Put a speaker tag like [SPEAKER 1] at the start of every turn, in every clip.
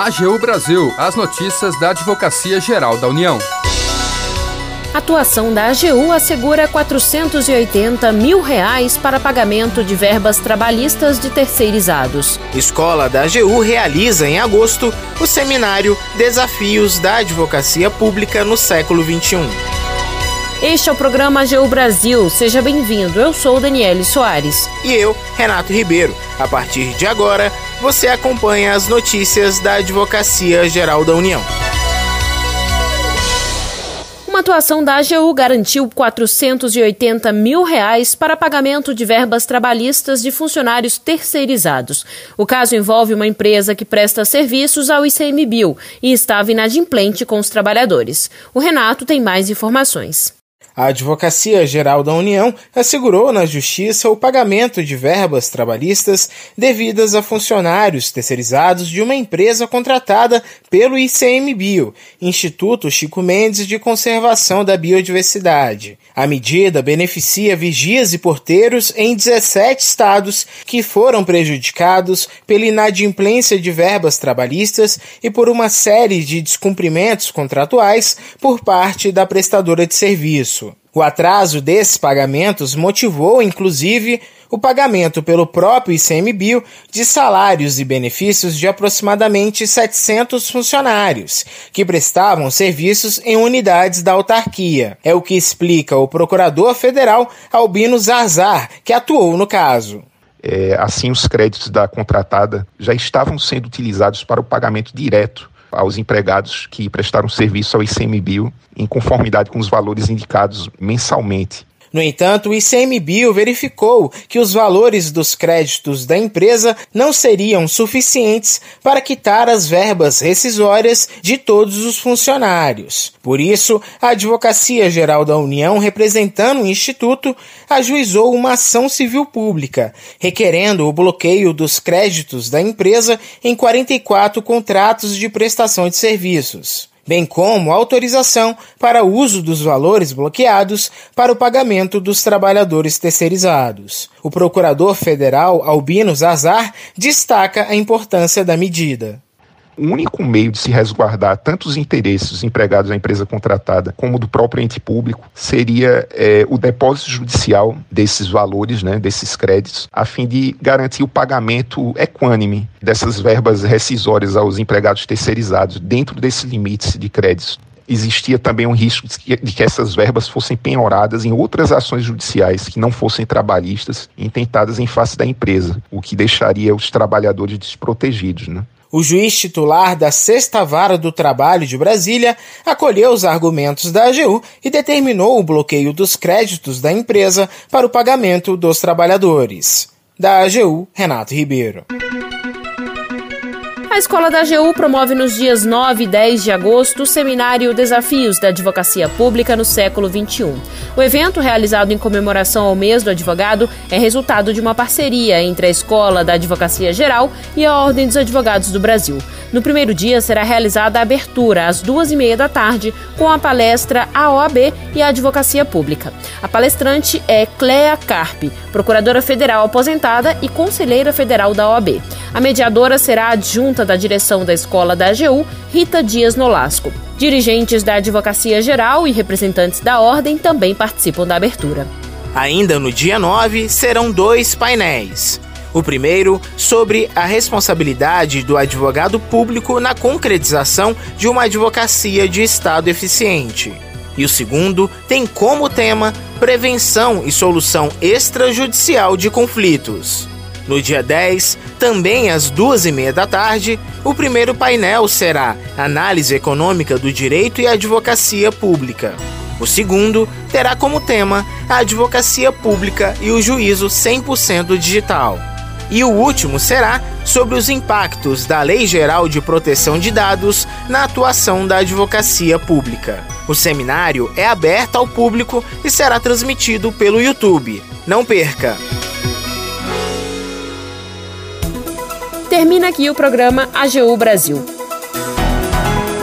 [SPEAKER 1] AGU Brasil, as notícias da Advocacia Geral da União.
[SPEAKER 2] A atuação da AGU assegura 480 mil reais para pagamento de verbas trabalhistas de terceirizados.
[SPEAKER 3] Escola da AGU realiza em agosto o seminário Desafios da Advocacia Pública no século XXI.
[SPEAKER 2] Este é o programa AGU Brasil. Seja bem-vindo. Eu sou Daniele Soares.
[SPEAKER 3] E eu, Renato Ribeiro. A partir de agora, você acompanha as notícias da Advocacia Geral da União.
[SPEAKER 2] Uma atuação da AGU garantiu 480 mil reais para pagamento de verbas trabalhistas de funcionários terceirizados. O caso envolve uma empresa que presta serviços ao ICMBio e estava inadimplente com os trabalhadores. O Renato tem mais informações.
[SPEAKER 3] A Advocacia Geral da União assegurou na Justiça o pagamento de verbas trabalhistas devidas a funcionários terceirizados de uma empresa contratada pelo ICMBio, Instituto Chico Mendes de Conservação da Biodiversidade. A medida beneficia vigias e porteiros em 17 estados que foram prejudicados pela inadimplência de verbas trabalhistas e por uma série de descumprimentos contratuais por parte da prestadora de serviço. O atraso desses pagamentos motivou, inclusive, o pagamento pelo próprio ICMBio de salários e benefícios de aproximadamente 700 funcionários, que prestavam serviços em unidades da autarquia. É o que explica o procurador federal Albino Zarzar, que atuou no caso.
[SPEAKER 4] É, assim, os créditos da contratada já estavam sendo utilizados para o pagamento direto aos empregados que prestaram serviço ao ICMBio em conformidade com os valores indicados mensalmente.
[SPEAKER 3] No entanto, o ICMBio verificou que os valores dos créditos da empresa não seriam suficientes para quitar as verbas rescisórias de todos os funcionários. Por isso, a Advocacia Geral da União, representando o Instituto, ajuizou uma ação civil pública, requerendo o bloqueio dos créditos da empresa em 44 contratos de prestação de serviços bem como autorização para uso dos valores bloqueados para o pagamento dos trabalhadores terceirizados. O procurador federal Albino Zazar destaca a importância da medida
[SPEAKER 4] o único meio de se resguardar tanto os interesses dos empregados da empresa contratada como do próprio ente público seria é, o depósito judicial desses valores, né, desses créditos, a fim de garantir o pagamento equânime dessas verbas rescisórias aos empregados terceirizados dentro desses limites de créditos existia também um risco de que, de que, essas verbas fossem penhoradas em outras ações judiciais que não fossem trabalhistas intentadas em face da empresa, o que deixaria os trabalhadores desprotegidos. Né?
[SPEAKER 3] O juiz titular da Sexta Vara do Trabalho de Brasília acolheu os argumentos da AGU e determinou o bloqueio dos créditos da empresa para o pagamento dos trabalhadores. Da AGU, Renato Ribeiro.
[SPEAKER 2] A Escola da AGU promove nos dias 9 e 10 de agosto o seminário Desafios da Advocacia Pública no século XXI. O evento, realizado em comemoração ao mês do advogado, é resultado de uma parceria entre a Escola da Advocacia Geral e a Ordem dos Advogados do Brasil. No primeiro dia será realizada a abertura às duas e meia da tarde com a palestra A OAB e a Advocacia Pública. A palestrante é Clea Carpe, procuradora federal aposentada e conselheira federal da OAB. A mediadora será adjunta da direção da escola da AGU, Rita Dias Nolasco. Dirigentes da Advocacia Geral e representantes da Ordem também participam da abertura.
[SPEAKER 3] Ainda no dia 9, serão dois painéis. O primeiro sobre a responsabilidade do advogado público na concretização de uma advocacia de Estado eficiente. E o segundo tem como tema prevenção e solução extrajudicial de conflitos. No dia 10, também às duas e meia da tarde, o primeiro painel será Análise Econômica do Direito e Advocacia Pública. O segundo terá como tema a advocacia pública e o juízo 100% digital. E o último será sobre os impactos da Lei Geral de Proteção de Dados na atuação da advocacia pública. O seminário é aberto ao público e será transmitido pelo YouTube. Não perca!
[SPEAKER 2] Termina aqui o programa AGU Brasil.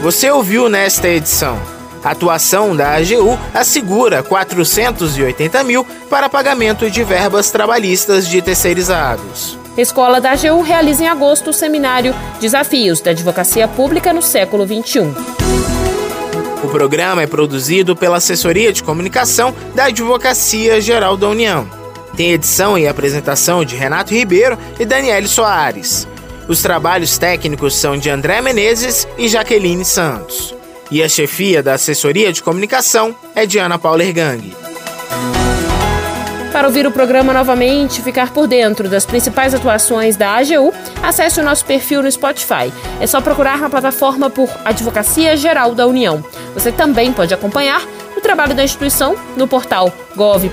[SPEAKER 3] Você ouviu nesta edição. A atuação da AGU assegura 480 mil para pagamento de verbas trabalhistas de terceirizados.
[SPEAKER 2] Escola da AGU realiza em agosto o seminário Desafios da Advocacia Pública no século XXI.
[SPEAKER 3] O programa é produzido pela Assessoria de Comunicação da Advocacia Geral da União. Tem edição e apresentação de Renato Ribeiro e Daniele Soares. Os trabalhos técnicos são de André Menezes e Jaqueline Santos. E a chefia da assessoria de comunicação é de Ana Paula Ergang.
[SPEAKER 2] Para ouvir o programa novamente e ficar por dentro das principais atuações da AGU, acesse o nosso perfil no Spotify. É só procurar na plataforma por Advocacia Geral da União. Você também pode acompanhar o trabalho da instituição no portal gov.br/agu.